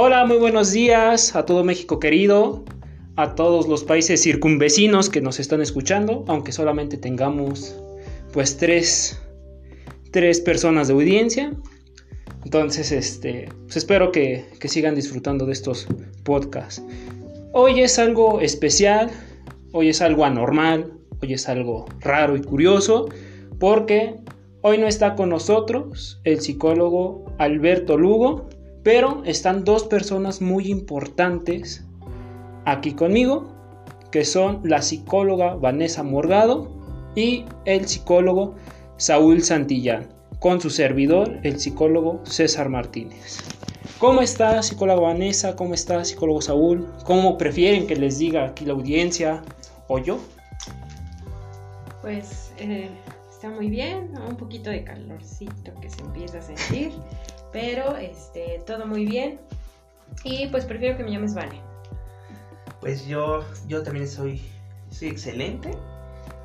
Hola, muy buenos días a todo México querido, a todos los países circunvecinos que nos están escuchando, aunque solamente tengamos pues tres, tres personas de audiencia. Entonces, este, pues espero que, que sigan disfrutando de estos podcasts. Hoy es algo especial, hoy es algo anormal, hoy es algo raro y curioso, porque hoy no está con nosotros el psicólogo Alberto Lugo, pero están dos personas muy importantes aquí conmigo, que son la psicóloga Vanessa Morgado y el psicólogo Saúl Santillán, con su servidor, el psicólogo César Martínez. ¿Cómo está psicóloga Vanessa? ¿Cómo está psicólogo Saúl? ¿Cómo prefieren que les diga aquí la audiencia o yo? Pues eh, está muy bien, un poquito de calorcito que se empieza a sentir. Pero este, todo muy bien. Y pues prefiero que me llames Vane. Pues yo, yo también soy, soy excelente.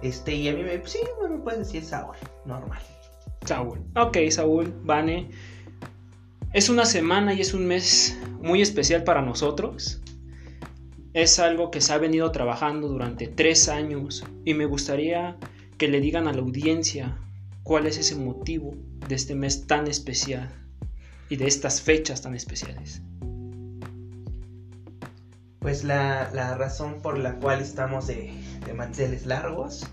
Este, y a mí me, sí, me puedes decir Saúl, normal. Saúl. Ok, Saúl, Vane. Es una semana y es un mes muy especial para nosotros. Es algo que se ha venido trabajando durante tres años y me gustaría que le digan a la audiencia cuál es ese motivo de este mes tan especial y de estas fechas tan especiales? Pues la, razón por la cual estamos de, de manteles largos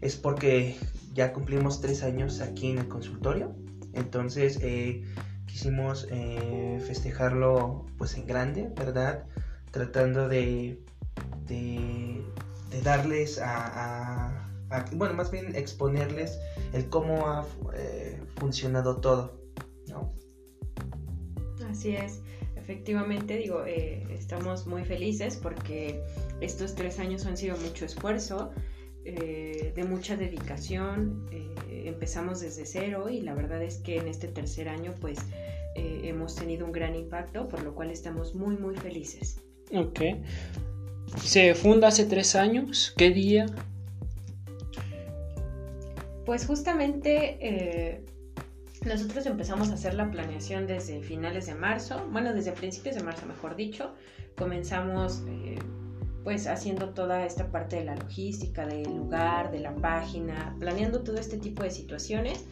es porque ya cumplimos tres años aquí en el consultorio. Entonces eh, quisimos eh, festejarlo pues en grande, ¿verdad? Tratando de, de, darles a, bueno, más bien exponerles el cómo ha eh, funcionado todo. Así es, efectivamente, digo, eh, estamos muy felices porque estos tres años han sido mucho esfuerzo, eh, de mucha dedicación, eh, empezamos desde cero y la verdad es que en este tercer año pues hemos tenido un gran impacto, por lo cual estamos muy, muy felices. Ok. Se funda hace tres años, ¿qué día? Pues justamente nosotros empezamos a hacer la planeación desde finales de marzo, bueno, desde principios de marzo, mejor dicho. Comenzamos eh, pues haciendo toda esta parte de la logística, del lugar, de la página, planeando todo este tipo de situaciones.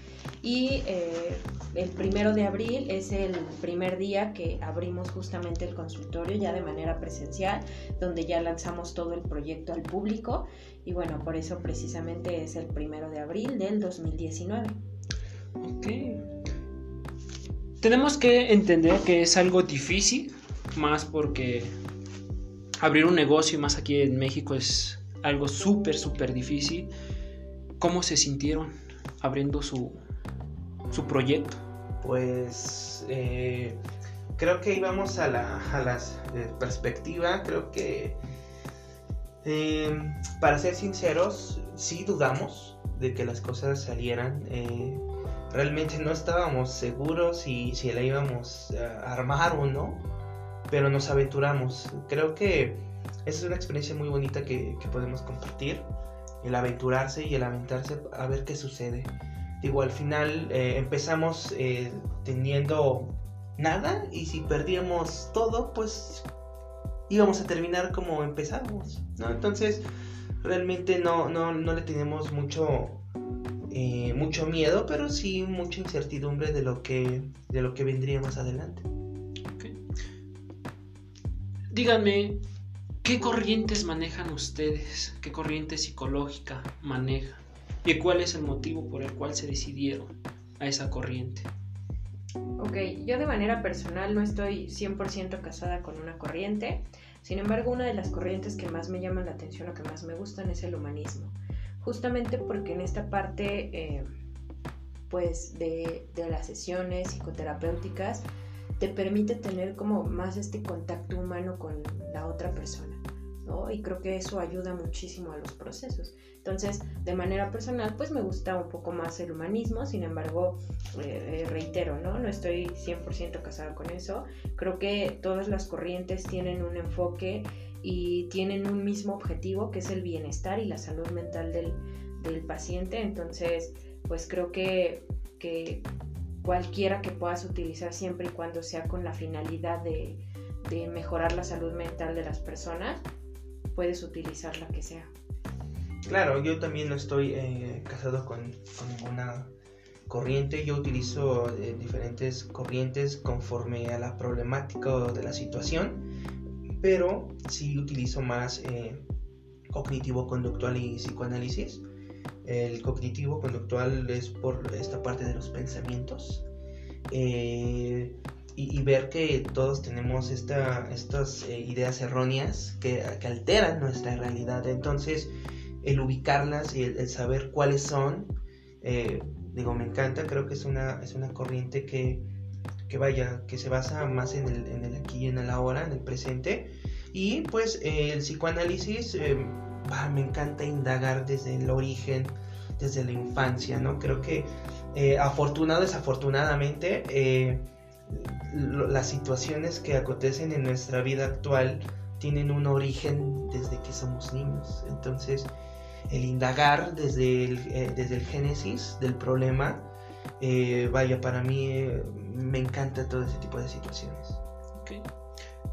Y eh, el primero de abril es el primer día que abrimos justamente el consultorio ya de manera presencial, donde ya lanzamos todo el proyecto al público. Y bueno, por eso precisamente es el primero de abril del 2019. Ok. Tenemos que entender que es algo difícil, más porque abrir un negocio, más aquí en México, es algo súper, súper difícil. ¿Cómo se sintieron abriendo su, su proyecto? Pues eh, creo que íbamos a la, a eh, perspectiva, creo que eh, para ser sinceros, sí dudamos de que las cosas salieran realmente no estábamos seguros si, si la íbamos a armar o no, pero nos aventuramos. Creo que esa es una experiencia muy bonita que, podemos compartir, el aventurarse y el aventarse a ver qué sucede. Digo, al final eh, empezamos eh, teniendo nada y si perdíamos todo, pues íbamos a terminar como empezamos. Entonces, realmente no, no, no le tenemos mucho eh, mucho miedo, pero sí mucha incertidumbre de lo que, de lo que vendría más adelante. Díganme, ¿qué corrientes manejan ustedes? ¿Qué corriente psicológica manejan? ¿Y cuál es el motivo por el cual se decidieron a esa corriente? Ok, yo de manera personal no estoy 100% casada con una corriente, sin embargo una de las corrientes que más me llaman la atención o que más me gustan es el humanismo justamente porque en esta parte eh, pues de, las sesiones psicoterapéuticas te permite tener como más este contacto humano con la otra persona. ¿no? Y creo que eso ayuda muchísimo a los procesos. Entonces, de manera personal, pues me gusta un poco más el humanismo, sin embargo, eh, reitero, ¿no? No estoy 100% casada con eso. Creo que todas las corrientes tienen un enfoque y tienen un mismo objetivo que es el bienestar y la salud mental del, paciente. Entonces, pues creo que, cualquiera que puedas utilizar siempre y cuando sea con la finalidad de, mejorar la salud mental de las personas, puedes utilizar la que sea. Claro, yo también no estoy eh, casado con, con, ninguna corriente, yo utilizo eh, diferentes corrientes conforme a la problemática de la situación, pero sí utilizo más eh, cognitivo-conductual y psicoanálisis el cognitivo conductual es por esta parte de los pensamientos. Eh, y, ver que todos tenemos esta, estas eh, ideas erróneas que, alteran nuestra realidad. Entonces, el ubicarlas y el, saber cuáles son, eh, digo, me encanta, creo que es una, es una corriente que, que vaya, que se basa más en el, en el aquí y en el ahora, en el presente. Y pues el psicoanálisis me encanta indagar desde el origen, desde la infancia, ¿no? Creo que eh, afortunado, desafortunadamente, eh, las situaciones que acontecen en nuestra vida actual tienen un origen desde que somos niños. Entonces, el indagar desde el, eh, desde el génesis del problema, vaya, para mí me encanta todo ese tipo de situaciones.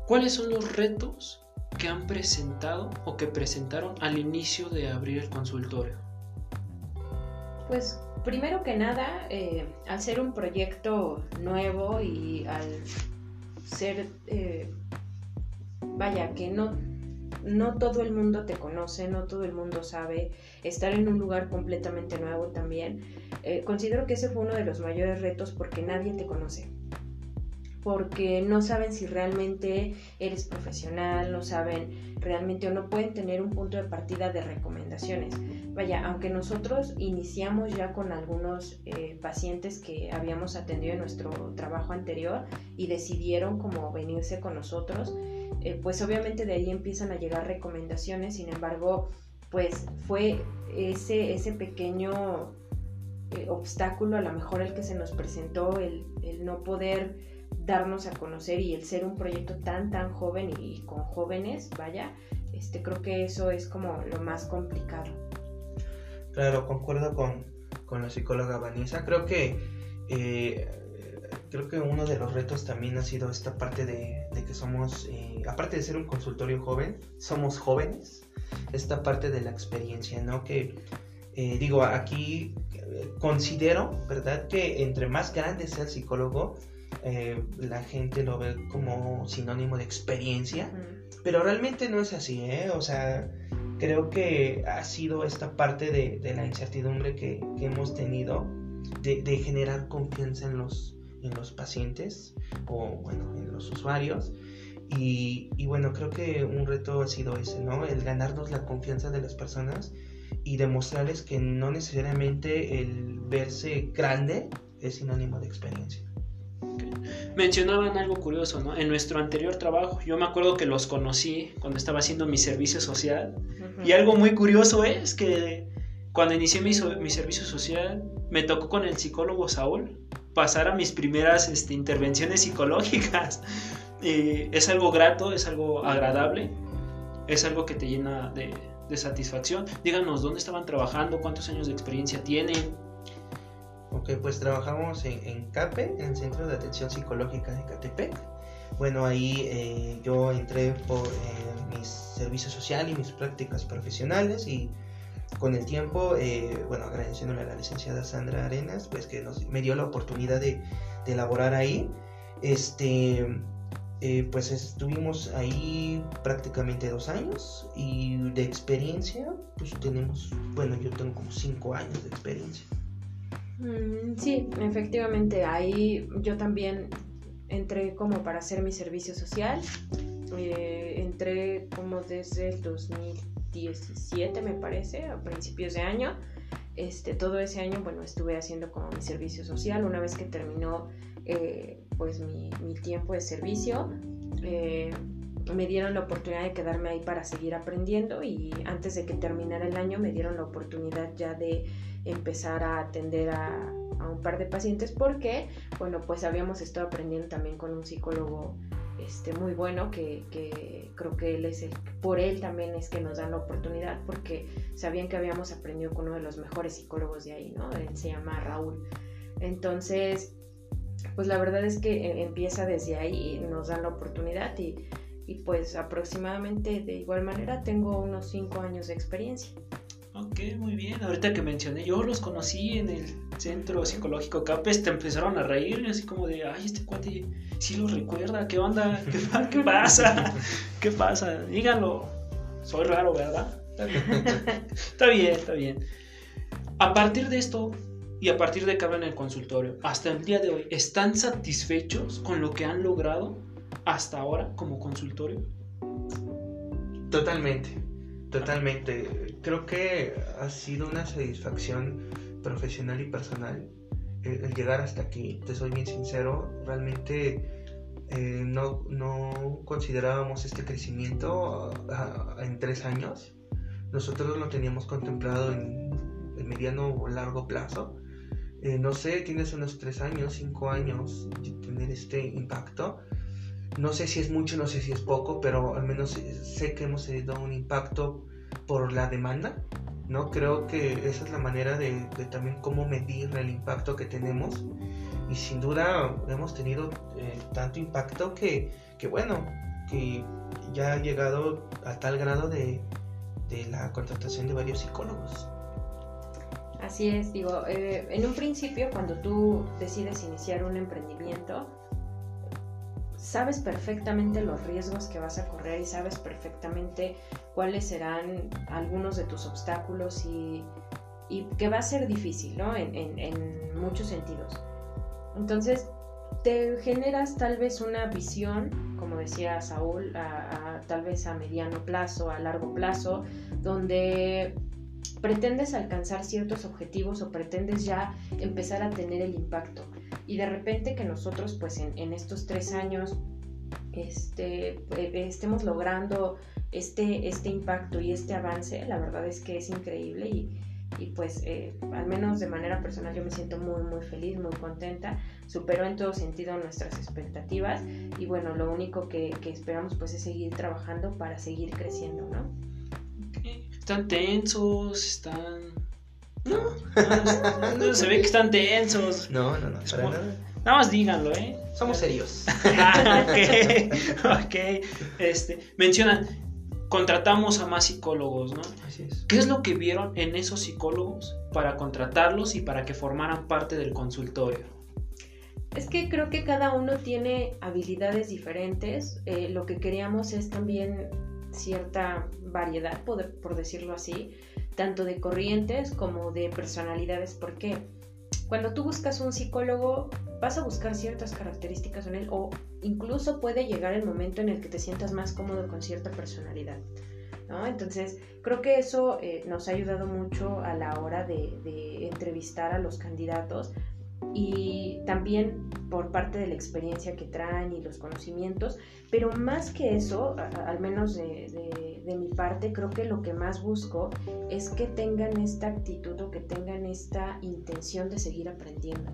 ¿Cuáles son los retos que han presentado o que presentaron al inicio de abrir el consultorio? Pues primero que nada, eh, al ser un proyecto nuevo y al ser, eh, vaya, que no, no todo el mundo te conoce, no todo el mundo sabe, estar en un lugar completamente nuevo también, eh, considero que ese fue uno de los mayores retos porque nadie te conoce porque no saben si realmente eres profesional, no saben realmente o no pueden tener un punto de partida de recomendaciones. Vaya, aunque nosotros iniciamos ya con algunos eh, pacientes que habíamos atendido en nuestro trabajo anterior y decidieron como venirse con nosotros, eh, pues obviamente de ahí empiezan a llegar recomendaciones, sin embargo, pues fue ese, ese pequeño eh, obstáculo a lo mejor el que se nos presentó, el, el no poder darnos a conocer y el ser un proyecto tan, tan joven y, con jóvenes, vaya, este, creo que eso es como lo más complicado. Claro, concuerdo con, con la psicóloga Vanessa. Creo que, eh, creo que uno de los retos también ha sido esta parte de, que somos, eh, aparte de ser un consultorio joven, somos jóvenes. Esta parte de la experiencia, ¿no? Que eh, digo, aquí considero, ¿verdad? Que entre más grande sea el psicólogo, eh, la gente lo ve como sinónimo de experiencia, pero realmente no es así, ¿eh? O sea, creo que ha sido esta parte de, la incertidumbre que, hemos tenido de, generar confianza en los, en los pacientes o, bueno, en los usuarios. Y, y, bueno, creo que un reto ha sido ese, ¿no? El ganarnos la confianza de las personas y demostrarles que no necesariamente el verse grande es sinónimo de experiencia. Mencionaban algo curioso, ¿no? En nuestro anterior trabajo, yo me acuerdo que los conocí cuando estaba haciendo mi servicio social. Y algo muy curioso es que cuando inicié mi, mi, servicio social, me tocó con el psicólogo Saúl pasar a mis primeras este, intervenciones psicológicas. es algo grato, es algo agradable, es algo que te llena de, de satisfacción. Díganos dónde estaban trabajando, cuántos años de experiencia tienen. Ok, pues trabajamos en, CAPE, en el Centro de Atención Psicológica de Catepec. Bueno, ahí eh, yo entré por eh, mi servicio social y mis prácticas profesionales y con el tiempo, eh, bueno, agradeciéndole a la licenciada Sandra Arenas, pues que nos, me dio la oportunidad de, elaborar ahí. Este, pues estuvimos ahí prácticamente dos años y de experiencia, pues tenemos, bueno, yo tengo como cinco años de experiencia. Mm, sí, efectivamente, ahí yo también entré como para hacer mi servicio social. Eh, entré como desde el 2017, me parece, a principios de año. Este, todo ese año, bueno, estuve haciendo como mi servicio social. Una vez que terminó, eh, pues, mi, tiempo de servicio, eh, me dieron la oportunidad de quedarme ahí para seguir aprendiendo y antes de que terminara el año me dieron la oportunidad ya de empezar a atender a, un par de pacientes porque, bueno, pues habíamos estado aprendiendo también con un psicólogo este, muy bueno que, creo que él es el, por él también es que nos dan la oportunidad porque sabían que habíamos aprendido con uno de los mejores psicólogos de ahí, ¿no? Él se llama Raúl. Entonces, pues la verdad es que eh, empieza desde ahí, nos dan la oportunidad y, y pues aproximadamente de igual manera tengo unos cinco años de experiencia. Ok, muy bien. Ahorita que mencioné, yo los conocí en el centro psicológico CAPES, te empezaron a reír, así como de, ay, este cuate sí lo recuerda, ¿qué onda? ¿Qué, qué pasa? ¿Qué pasa? Díganlo. Soy raro, ¿verdad? Está bien. está bien, está bien. A partir de esto, y a partir de que hablan en el consultorio, hasta el día de hoy, ¿están satisfechos con lo que han logrado hasta ahora como consultorio? Totalmente, totalmente. Creo que ha sido una satisfacción profesional y personal el, llegar hasta aquí. Te soy bien sincero, realmente eh, no, no, considerábamos este crecimiento en tres años. Nosotros lo teníamos contemplado en el mediano o largo plazo. Eh, no sé, tienes unos tres años, cinco años de tener este impacto. No sé si es mucho, no sé si es poco, pero al menos sé que hemos tenido un impacto por la demanda, ¿no? Creo que esa es la manera de, también cómo medir el impacto que tenemos. Y sin duda hemos tenido eh, tanto impacto que, que, bueno, que ya ha llegado a tal grado de, de la contratación de varios psicólogos. Así es, digo, eh, en un principio cuando tú decides iniciar un emprendimiento, sabes perfectamente los riesgos que vas a correr y sabes perfectamente cuáles serán algunos de tus obstáculos y, que va a ser difícil, ¿no? En, muchos sentidos. Entonces, te generas tal vez una visión, como decía Saúl, tal vez a mediano plazo, a largo plazo, donde pretendes alcanzar ciertos objetivos o pretendes ya empezar a tener el impacto. Y de repente que nosotros pues en, estos tres años este, eh, estemos logrando este, este impacto y este avance, la verdad es que es increíble y, pues eh, al menos de manera personal yo me siento muy muy feliz, muy contenta, superó en todo sentido nuestras expectativas y bueno, lo único que, que esperamos pues es seguir trabajando para seguir creciendo, ¿no? Están tensos, están. No. no, se ve que están tensos. No, no, no. Para nada. nada. más díganlo, ¿eh? Somos serios. Ah, ok. Ok. Este, mencionan, contratamos a más psicólogos, ¿no? Así es. ¿Qué es lo que vieron en esos psicólogos para contratarlos y para que formaran parte del consultorio? Es que creo que cada uno tiene habilidades diferentes. Eh, lo que queríamos es también cierta variedad, por, decirlo así, tanto de corrientes como de personalidades. ¿Por qué? Cuando tú buscas un psicólogo, vas a buscar ciertas características en él o incluso puede llegar el momento en el que te sientas más cómodo con cierta personalidad. ¿no? Entonces, creo que eso eh, nos ha ayudado mucho a la hora de, de entrevistar a los candidatos y también por parte de la experiencia que traen y los conocimientos, pero más que eso, al menos de, mi parte, creo que lo que más busco es que tengan esta actitud o que tengan esta intención de seguir aprendiendo.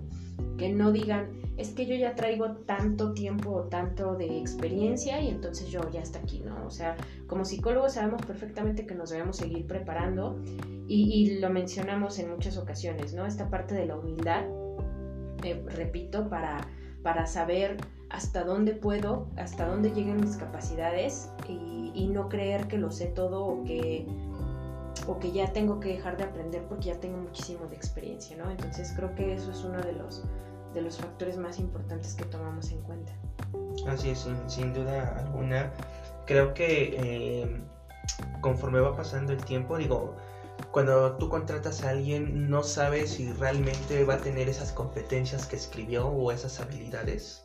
Que no digan, es que yo ya traigo tanto tiempo o tanto de experiencia y entonces yo ya está aquí, ¿no? O sea, como psicólogos sabemos perfectamente que nos debemos seguir preparando y, y lo mencionamos en muchas ocasiones, ¿no? Esta parte de la humildad repito, para, para saber hasta dónde puedo, hasta dónde lleguen mis capacidades y, no creer que lo sé todo o que, o que ya tengo que dejar de aprender porque ya tengo muchísimo de experiencia, ¿no? Entonces creo que eso es uno de los, de los factores más importantes que tomamos en cuenta. Así es, sin, duda alguna. Creo que eh, conforme va pasando el tiempo, digo, cuando tú contratas a alguien no sabes si realmente va a tener esas competencias que escribió o esas habilidades,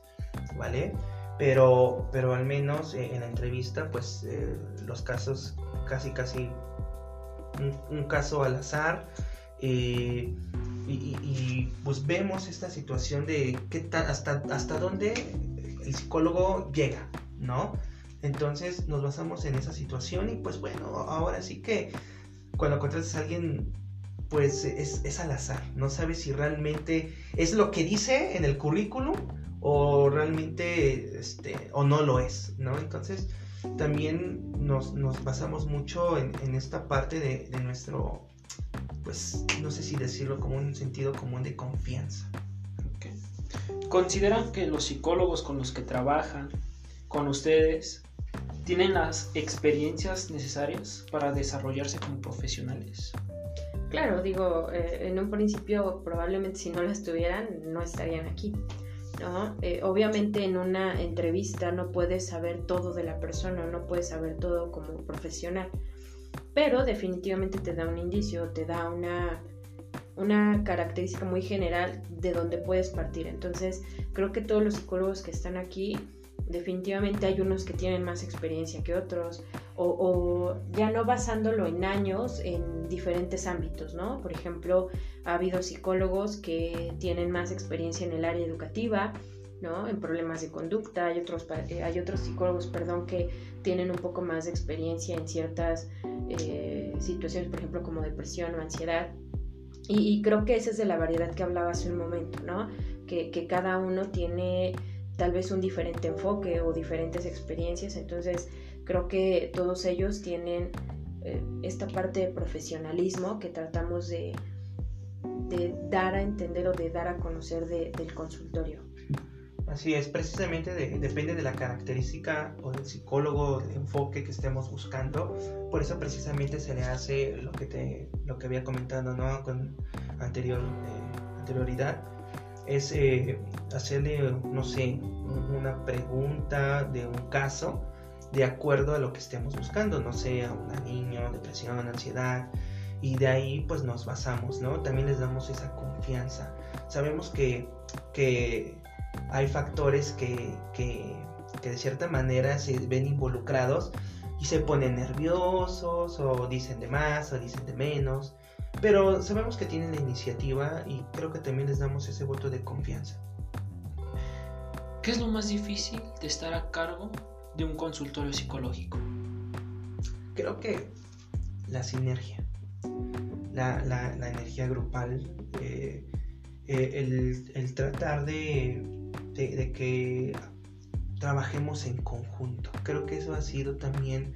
¿vale? Pero, pero al menos eh, en la entrevista, pues eh, los casos, casi, casi un, caso al azar. Eh, y, pues vemos esta situación de qué hasta, hasta dónde el psicólogo llega, ¿no? Entonces nos basamos en esa situación y pues bueno, ahora sí que cuando contratas a alguien, pues es, al azar. No sabes si realmente es lo que dice en el currículum o realmente, este, o no lo es, ¿no? Entonces, también nos, basamos mucho en, esta parte de, nuestro, pues, no sé si decirlo como un sentido común de confianza. ¿consideran que los psicólogos con los que trabajan, con ustedes, tienen las experiencias necesarias para desarrollarse como profesionales? Claro, digo, eh, en un principio probablemente si no las tuvieran no estarían aquí. ¿no? Eh, obviamente en una entrevista no puedes saber todo de la persona, no puedes saber todo como profesional, pero definitivamente te da un indicio, te da una, una característica muy general de donde puedes partir. Entonces creo que todos los psicólogos que están aquí definitivamente hay unos que tienen más experiencia que otros, o, ya no basándolo en años en diferentes ámbitos, ¿no? Por ejemplo, ha habido psicólogos que tienen más experiencia en el área educativa, ¿no? En problemas de conducta, hay otros, eh, hay otros psicólogos, perdón, que tienen un poco más de experiencia en ciertas eh, situaciones, por ejemplo, como depresión o ansiedad. Y, creo que esa es de la variedad que hablaba hace un momento, ¿no? Que, que cada uno tiene tal vez un diferente enfoque o diferentes experiencias. Entonces creo que todos ellos tienen eh, esta parte de profesionalismo que tratamos de, de, dar a entender o de dar a conocer del consultorio. Así es, precisamente depende de la característica o del psicólogo, del enfoque que estemos buscando. Por eso precisamente se le hace lo que te, lo que había comentado, ¿no? Con anterior, eh, anterioridad, es eh, hacerle, no sé, una pregunta de un caso de acuerdo a lo que estemos buscando, no sé, a una niño, depresión, ansiedad, y de ahí pues nos basamos, ¿no? También les damos esa confianza. Sabemos que, que hay factores que, que, que de cierta manera se ven involucrados y se ponen nerviosos o dicen de más o dicen de menos pero sabemos que tienen la iniciativa y creo que también les damos ese voto de confianza. ¿Qué es lo más difícil de estar a cargo de un consultorio psicológico? Creo que la sinergia, la, energía grupal, eh, eh, el, tratar de, que trabajemos en conjunto. Creo que eso ha sido también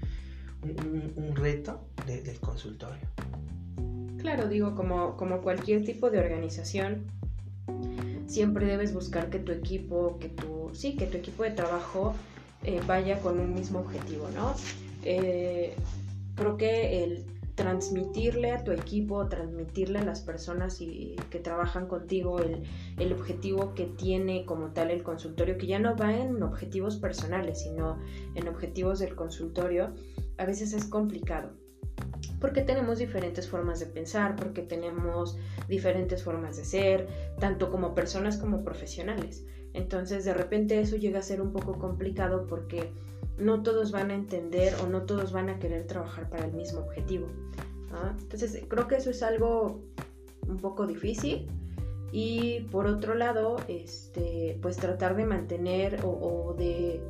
un, reto del consultorio. Claro, digo, como, cualquier tipo de organización, siempre debes buscar que tu equipo, que tu, sí, que tu equipo de trabajo eh, vaya con un mismo objetivo, ¿no? Eh, creo que el transmitirle a tu equipo, transmitirle a las personas y, que trabajan contigo el, objetivo que tiene como tal el consultorio, que ya no va en objetivos personales, sino en objetivos del consultorio, a veces es complicado porque tenemos diferentes formas de pensar, porque tenemos diferentes formas de ser, tanto como personas como profesionales. Entonces de repente eso llega a ser un poco complicado porque no todos van a entender o no todos van a querer trabajar para el mismo objetivo. Entonces creo que eso es algo un poco difícil y por otro lado, este, pues tratar de mantener o de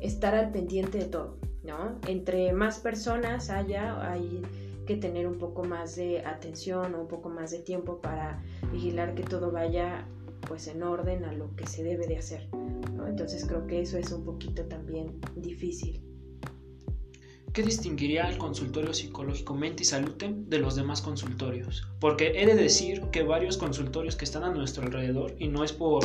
estar al pendiente de todo, ¿no? Entre más personas haya, hay que tener un poco más de atención o un poco más de tiempo para vigilar que todo vaya pues en orden a lo que se debe de hacer. Entonces creo que eso es un poquito también difícil. ¿Qué distinguiría al consultorio psicológico Mente y Salute de los demás consultorios? Porque he de decir que varios consultorios que están a nuestro alrededor, y no es por,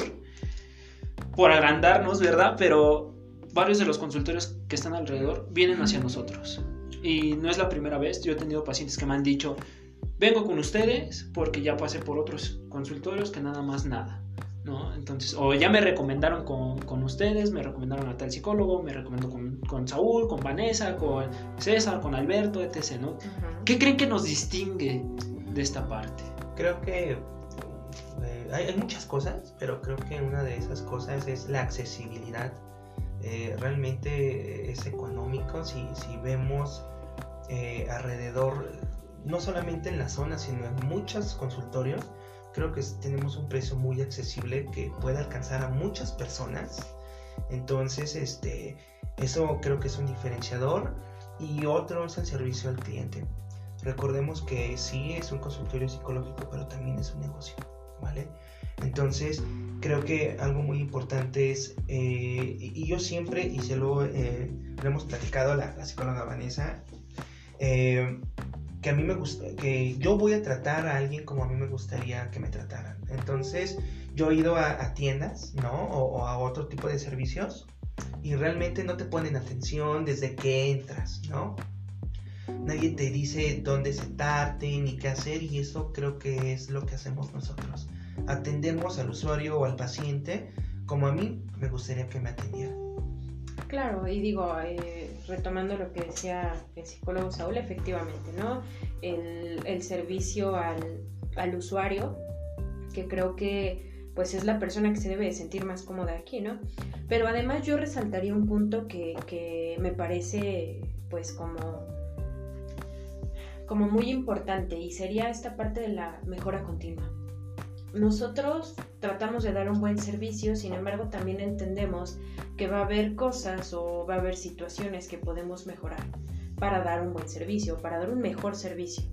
por agrandarnos, ¿verdad? Pero varios de los consultorios que están alrededor vienen hacia nosotros. Y no es la primera vez, yo he tenido pacientes que me han dicho, vengo con ustedes porque ya pasé por otros consultorios que nada más nada. ¿no? Entonces, o ya me recomendaron con, ustedes, me recomendaron a tal psicólogo, me recomendó con, Saúl, con Vanessa, con César, con Alberto, etc. ¿no? ¿Qué creen que nos distingue de esta parte? Creo que eh, hay, muchas cosas, pero creo que una de esas cosas es la accesibilidad. Eh, realmente es económico si, si vemos eh, alrededor, no solamente en la zona, sino en muchos consultorios, creo que tenemos un precio muy accesible que puede alcanzar a muchas personas. Entonces, este, eso creo que es un diferenciador. Y otro es el servicio al cliente. Recordemos que sí es un consultorio psicológico, pero también es un negocio, ¿vale? Entonces, creo que algo muy importante es, eh, y, yo siempre, y se lo, eh, hemos platicado la, la psicóloga Vanessa, eh, que a mí me gusta, que yo voy a tratar a alguien como a mí me gustaría que me trataran. Entonces, yo he ido a, tiendas, ¿no? O, a otro tipo de servicios y realmente no te ponen atención desde que entras, ¿no? Nadie te dice dónde sentarte ni qué hacer y eso creo que es lo que hacemos nosotros. Atendemos al usuario o al paciente como a mí me gustaría que me atendiera. Claro, y digo, eh, retomando lo que decía el psicólogo Saúl, efectivamente, ¿no? El, servicio al, usuario, que creo que pues es la persona que se debe de sentir más cómoda aquí, ¿no? Pero además yo resaltaría un punto que, que me parece pues como, como muy importante y sería esta parte de la mejora continua. Nosotros tratamos de dar un buen servicio, sin embargo también entendemos que va a haber cosas o va a haber situaciones que podemos mejorar para dar un buen servicio, para dar un mejor servicio.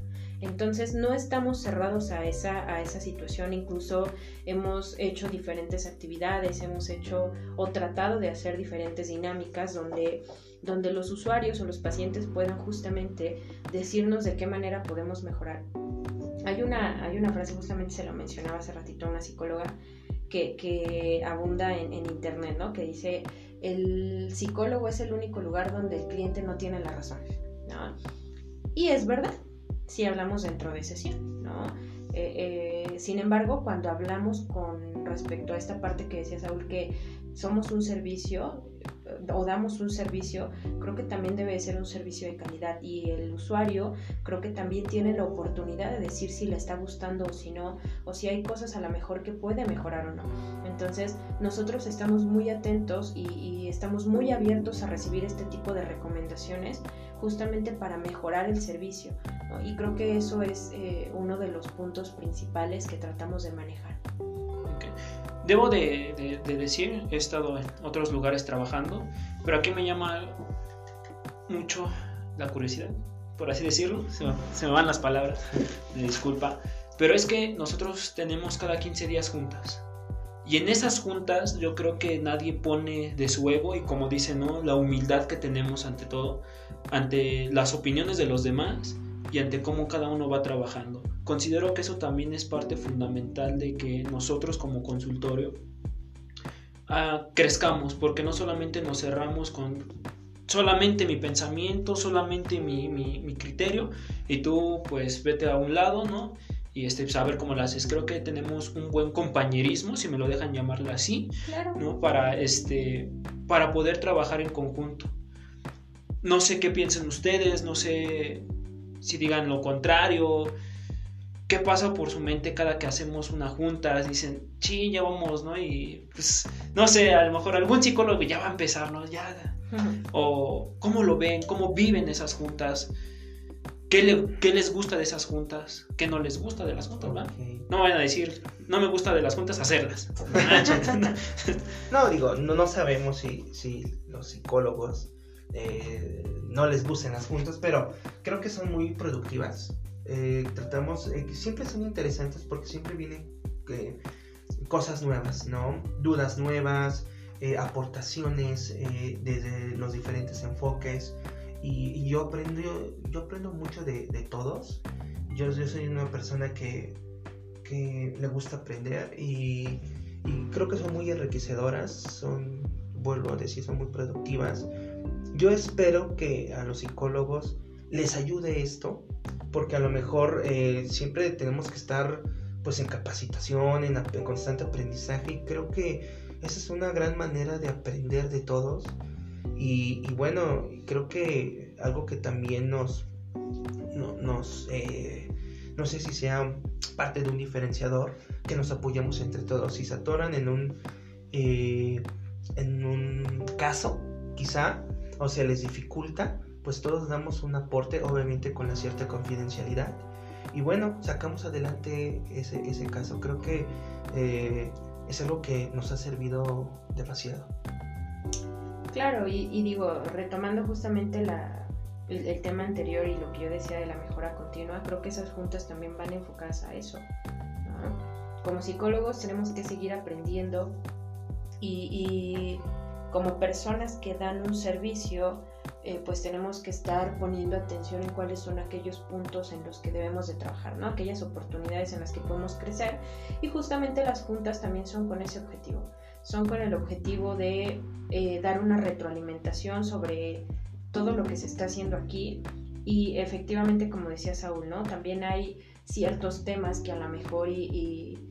Entonces no estamos cerrados a esa, a esa situación, incluso hemos hecho diferentes actividades, hemos hecho o tratado de hacer diferentes dinámicas donde, donde los usuarios o los pacientes puedan justamente decirnos de qué manera podemos mejorar hay una, hay una frase, justamente se lo mencionaba hace ratito una psicóloga, que, abunda en, internet, ¿no? Que dice, el psicólogo es el único lugar donde el cliente no tiene la razón, ¿no? Y es verdad, si hablamos dentro de sesión, ¿no? Eh, eh, sin embargo, cuando hablamos con respecto a esta parte que decía Saúl, que somos un servicio, o damos un servicio, creo que también debe ser un servicio de calidad y el usuario creo que también tiene la oportunidad de decir si le está gustando o si no, o si hay cosas a lo mejor que puede mejorar o no. Entonces nosotros estamos muy atentos y, estamos muy abiertos a recibir este tipo de recomendaciones justamente para mejorar el servicio. Y creo que eso es eh, uno de los puntos principales que tratamos de manejar. Debo de, decir, he estado en otros lugares trabajando, pero aquí me llama mucho la curiosidad, por así decirlo, se me, van las palabras, me disculpa, pero es que nosotros tenemos cada 15 días juntas. Y en esas juntas yo creo que nadie pone de su ego y como dice, ¿no? La humildad que tenemos ante todo, ante las opiniones de los demás y ante cómo cada uno va trabajando. Considero que eso también es parte fundamental de que nosotros como consultorio ah, crezcamos, porque no solamente nos cerramos con solamente mi pensamiento, solamente mi, mi, criterio, y tú pues vete a un lado, ¿no? Y este, saber pues, cómo lo haces. Creo que tenemos un buen compañerismo, si me lo dejan llamarlo así, ¿no? Para, este, para poder trabajar en conjunto. No sé qué piensen ustedes, no sé si digan lo contrario, ¿Qué pasa por su mente cada que hacemos una junta? Dicen, sí, ya vamos, ¿no? Y pues, no sé, a lo mejor algún psicólogo ya va a empezar, ¿no? Ya. O cómo lo ven, cómo viven esas juntas. ¿Qué, les gusta de esas juntas? ¿Qué no les gusta de las juntas? No vayan a decir, no me gusta de las juntas, hacerlas. no, digo, no, no sabemos si, si los psicólogos no les gustan las juntas, pero creo que son muy productivas. Eh, tratamos, eh, siempre son interesantes porque siempre vienen eh, cosas nuevas, ¿no? Dudas nuevas, aportaciones desde los diferentes enfoques. Y, yo aprendo yo aprendo mucho de, todos. Yo, yo, soy una persona que, que le gusta aprender y, y, creo que son muy enriquecedoras, son, vuelvo a decir, son muy productivas. Yo espero que a los psicólogos les ayude esto porque a lo mejor eh, siempre tenemos que estar pues en capacitación, en, constante aprendizaje y creo que esa es una gran manera de aprender de todos y, bueno, creo que algo que también nos, nos eh, no sé si sea parte de un diferenciador, que nos apoyamos entre todos. Si se atoran en un, eh, en un caso, quizá, o se les dificulta, pues todos damos un aporte, obviamente con la cierta confidencialidad. Y bueno, sacamos adelante ese, caso. Creo que eh, es algo que nos ha servido demasiado. Claro, y, digo, retomando justamente la, el, tema anterior y lo que yo decía de la mejora continua, creo que esas juntas también van enfocadas a eso. Como psicólogos tenemos que seguir aprendiendo y como personas que dan un servicio, eh, pues tenemos que estar poniendo atención en cuáles son aquellos puntos en los que debemos de trabajar, ¿no? Aquellas oportunidades en las que podemos crecer y justamente las juntas también son con ese objetivo, son con el objetivo de eh, dar una retroalimentación sobre todo lo que se está haciendo aquí y efectivamente como decía Saúl, ¿no? También hay ciertos temas que a lo mejor y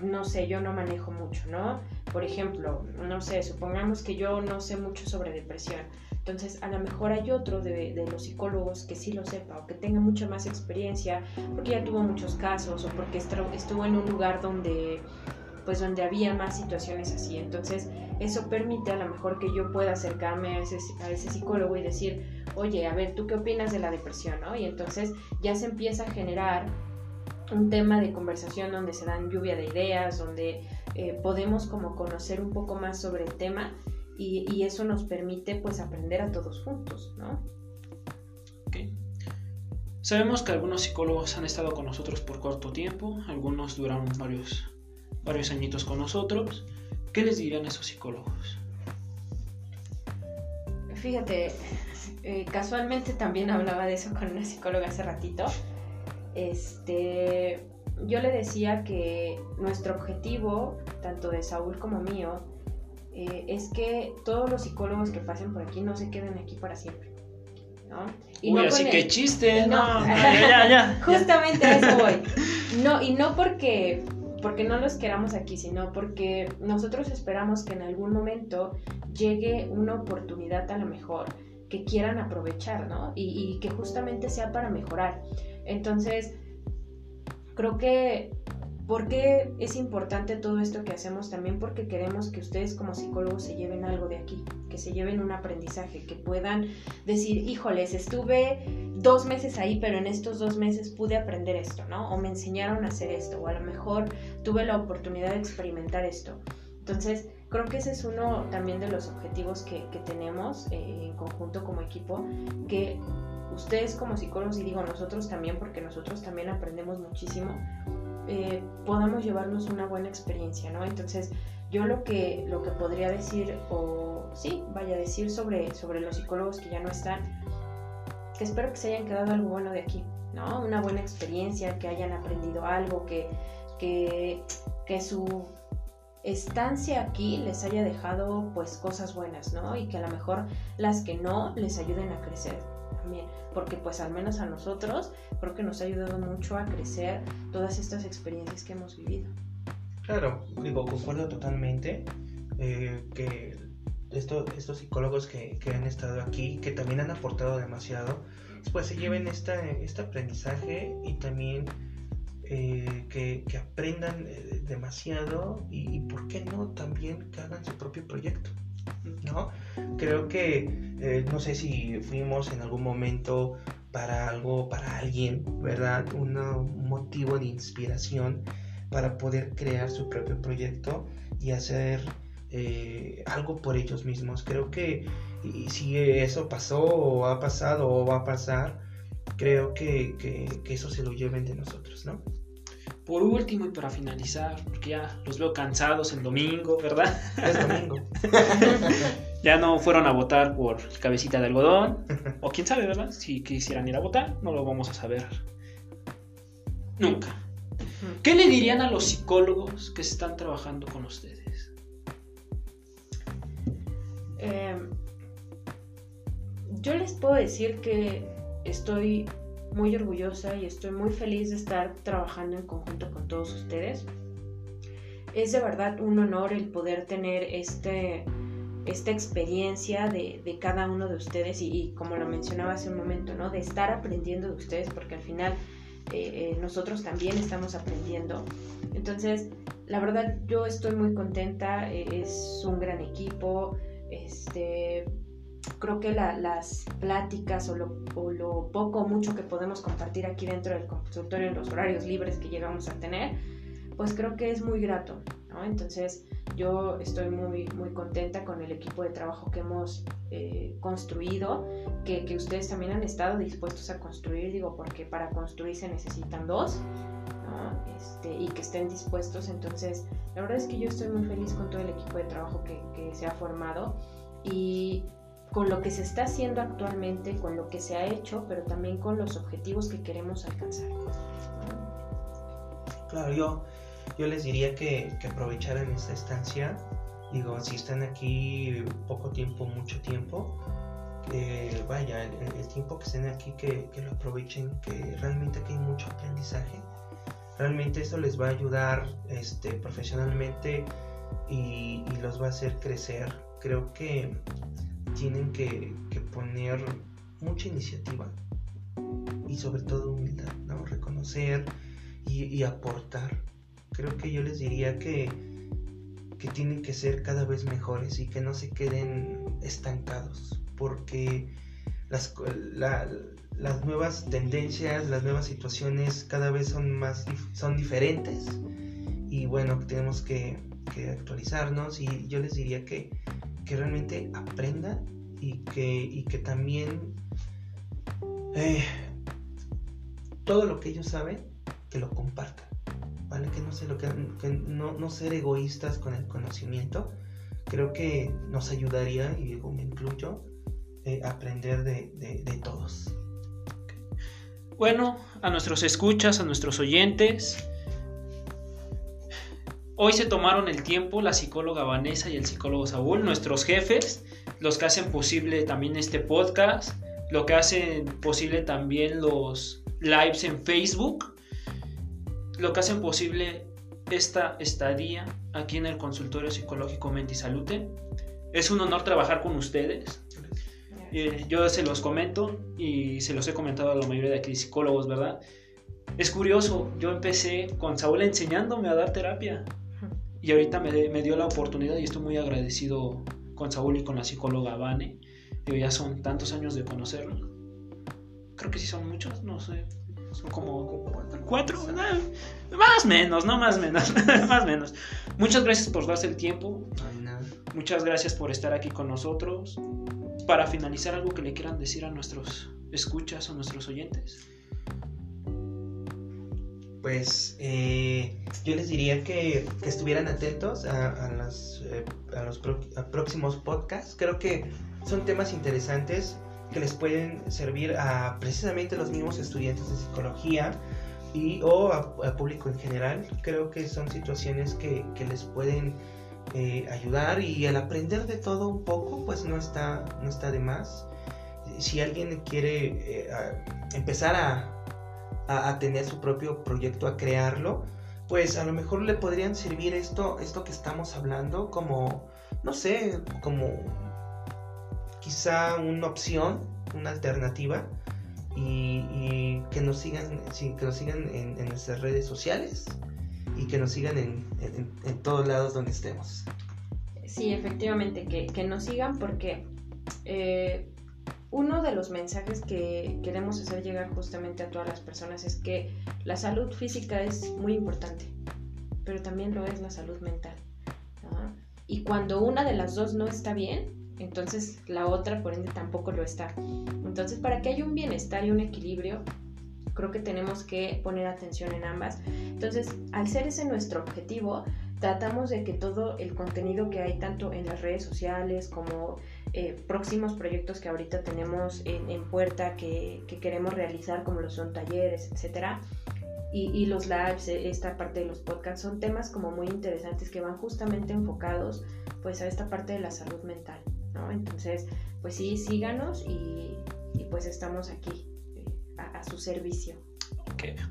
no sé, yo no manejo mucho, ¿no? Por ejemplo, no sé, supongamos que yo no sé mucho sobre depresión. Entonces, a lo mejor hay otro de, los psicólogos que sí lo sepa o que tenga mucha más experiencia porque ya tuvo muchos casos o porque estuvo en un lugar donde pues donde había más situaciones así. Entonces, eso permite a lo mejor que yo pueda acercarme a ese, a ese psicólogo y decir, oye, a ver, ¿tú qué opinas de la depresión? ¿no? Y entonces ya se empieza a generar un tema de conversación donde se dan lluvia de ideas, donde eh, podemos como conocer un poco más sobre el tema y, eso nos permite pues aprender a todos juntos, ¿no? Sabemos que algunos psicólogos han estado con nosotros por corto tiempo, algunos duraron varios, varios añitos con nosotros. ¿Qué les dirían esos psicólogos? Fíjate, eh, casualmente también hablaba de eso con una psicóloga hace ratito este, yo le decía que nuestro objetivo, tanto de Saúl como mío, eh, es que todos los psicólogos que pasen por aquí no se queden aquí para siempre. ¿no? Y Uy, así que chiste, no, ya, ya, Justamente a eso voy. No, y no porque, porque no los queramos aquí, sino porque nosotros esperamos que en algún momento llegue una oportunidad a lo mejor que quieran aprovechar, ¿no? Y, y que justamente sea para mejorar. Entonces, creo que, ¿por qué es importante todo esto que hacemos? También porque queremos que ustedes como psicólogos se lleven algo de aquí, que se lleven un aprendizaje, que puedan decir, híjoles, estuve dos meses ahí, pero en estos dos meses pude aprender esto, ¿no? O me enseñaron a hacer esto, o a lo mejor tuve la oportunidad de experimentar esto. Entonces, creo que ese es uno también de los objetivos que, tenemos eh, en conjunto como equipo, que ustedes como psicólogos, y digo nosotros también, porque nosotros también aprendemos muchísimo, eh, podamos llevarnos una buena experiencia, ¿no? Entonces, yo lo que, lo que podría decir, o sí, vaya a decir sobre, sobre los psicólogos que ya no están, que espero que se hayan quedado algo bueno de aquí, ¿no? Una buena experiencia, que hayan aprendido algo, que, que, que su estancia aquí les haya dejado pues cosas buenas, ¿no? Y que a lo mejor las que no les ayuden a crecer también, porque pues al menos a nosotros creo que nos ha ayudado mucho a crecer todas estas experiencias que hemos vivido. Claro, digo, concuerdo totalmente eh, que esto, estos psicólogos que, que, han estado aquí, que también han aportado demasiado, pues se lleven esta, este aprendizaje y también eh, que, aprendan eh, demasiado y, y, ¿por qué no? También que hagan su propio proyecto. ¿No? Creo que, eh, no sé si fuimos en algún momento para algo, para alguien, ¿verdad? un motivo de inspiración para poder crear su propio proyecto y hacer eh, algo por ellos mismos. Creo que si eso pasó o ha pasado o va a pasar, creo que, que, que eso se lo lleven de nosotros, ¿no? Por último y para finalizar, porque ya los veo cansados el domingo, ¿verdad? Es domingo. ya no fueron a votar por cabecita de algodón. O quién sabe, ¿verdad? Si quisieran ir a votar, no lo vamos a saber nunca. ¿Qué le dirían a los psicólogos que están trabajando con ustedes? Em, yo les puedo decir que estoy muy orgullosa y estoy muy feliz de estar trabajando en conjunto con todos ustedes. Es de verdad un honor el poder tener este, esta experiencia de, cada uno de ustedes y, como lo mencionaba hace un momento, ¿no? de estar aprendiendo de ustedes porque al final eh, eh, nosotros también estamos aprendiendo. Entonces, la verdad yo estoy muy contenta, eh, es un gran equipo, este, creo que las pláticas o lo, poco o mucho que podemos compartir aquí dentro del consultorio en los horarios libres que llegamos a tener, pues creo que es muy grato, ¿no? Entonces yo estoy muy, muy contenta con el equipo de trabajo que hemos eh, construido, que, que, ustedes también han estado dispuestos a construir, digo, porque para construir se necesitan dos, ¿no? Este, y que estén dispuestos, entonces la verdad es que yo estoy muy feliz con todo el equipo de trabajo que, que se ha formado y con lo que se está haciendo actualmente, con lo que se ha hecho, pero también con los objetivos que queremos alcanzar. Claro, yo, yo les diría que, que aprovecharan esta estancia. Digo, si están aquí poco tiempo, mucho tiempo, que vaya, el, tiempo que estén aquí, que, que, lo aprovechen, que realmente aquí hay mucho aprendizaje. Realmente esto les va a ayudar este, profesionalmente y los va a hacer crecer. Creo que tienen que, que poner mucha iniciativa y sobre todo humildad, ¿no? Reconocer y, y, aportar. Creo que yo les diría que, que tienen que ser cada vez mejores y que no se queden estancados, porque las, la, las nuevas tendencias, las nuevas situaciones cada vez son más son diferentes y bueno, tenemos que, que actualizarnos y yo les diría que que realmente aprendan y que, y que también eh, todo lo que ellos saben, que lo compartan, ¿vale? Que no, se lo que no, no ser egoístas con el conocimiento. Creo que nos ayudaría, y digo, me incluyo, eh, aprender de, de, de todos. Bueno, a nuestros escuchas, a nuestros oyentes, Hoy se tomaron el tiempo la psicóloga Vanessa y el psicólogo Saúl, nuestros jefes, los que hacen posible también este podcast, lo que hacen posible también los lives en Facebook, lo que hacen posible esta estadía aquí en el consultorio psicológico Mente y Salute. Es un honor trabajar con ustedes. Eh, yo se los comento y se los he comentado a la mayoría de aquí psicólogos, ¿verdad? Es curioso, yo empecé con Saúl enseñándome a dar terapia y ahorita me, me, dio la oportunidad y estoy muy agradecido con Saúl y con la psicóloga Vane. ya son tantos años de conocerlo. Creo que sí son muchos, no sé. Son como cuatro, más menos, no más menos, más menos. Muchas gracias por darse el tiempo. Muchas gracias por estar aquí con nosotros. Para finalizar, algo que le quieran decir a nuestros escuchas o nuestros oyentes pues eh, yo les diría que, que estuvieran atentos a, a, eh, los próximos podcasts. Creo que son temas interesantes que les pueden servir a precisamente los mismos estudiantes de psicología y o a, público en general. Creo que son situaciones que, que les pueden eh, ayudar y al aprender de todo un poco, pues no está, no está de más. Si alguien quiere eh, empezar a a, tener su propio proyecto, a crearlo, pues a lo mejor le podrían servir esto, esto que estamos hablando como, no sé, como quizá una opción, una alternativa. Y, que nos sigan, que nos sigan en, en, nuestras redes sociales y que nos sigan en, en, en todos lados donde estemos. Sí, efectivamente, que, que nos sigan porque eh, uno de los mensajes que queremos hacer llegar justamente a todas las personas es que la salud física es muy importante, pero también lo es la salud mental. Y cuando una de las dos no está bien, entonces la otra por ende tampoco lo está. Entonces para que haya un bienestar y un equilibrio, creo que tenemos que poner atención en ambas. Entonces, al ser ese nuestro objetivo, tratamos de que todo el contenido que hay tanto en las redes sociales como eh, próximos proyectos que ahorita tenemos en, en puerta que, que, queremos realizar, como los son talleres, etcétera. Y, los lives, eh, esta parte de los podcasts, son temas como muy interesantes que van justamente enfocados pues a esta parte de la salud mental, ¿no? Entonces, pues sí, síganos y, pues estamos aquí eh, a su servicio.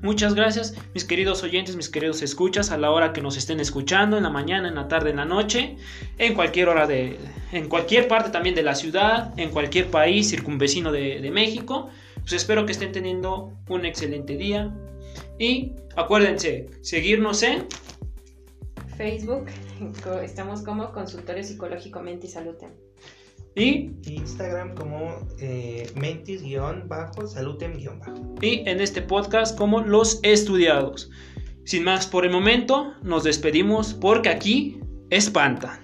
Muchas gracias, mis queridos oyentes, mis queridos escuchas, a la hora que nos estén escuchando, en la mañana, en la tarde, en la noche, en cualquier hora de, en cualquier parte también de la ciudad, en cualquier país circunvecino de, México. Pues espero que estén teniendo un excelente día y acuérdense, seguirnos en Facebook, estamos como Consultorio Psicológico Mente y Salud. Y Instagram como eh, mentis-salutem-bajo. Y en este podcast como Los Estudiados. Sin más por el momento, nos despedimos porque aquí espantan.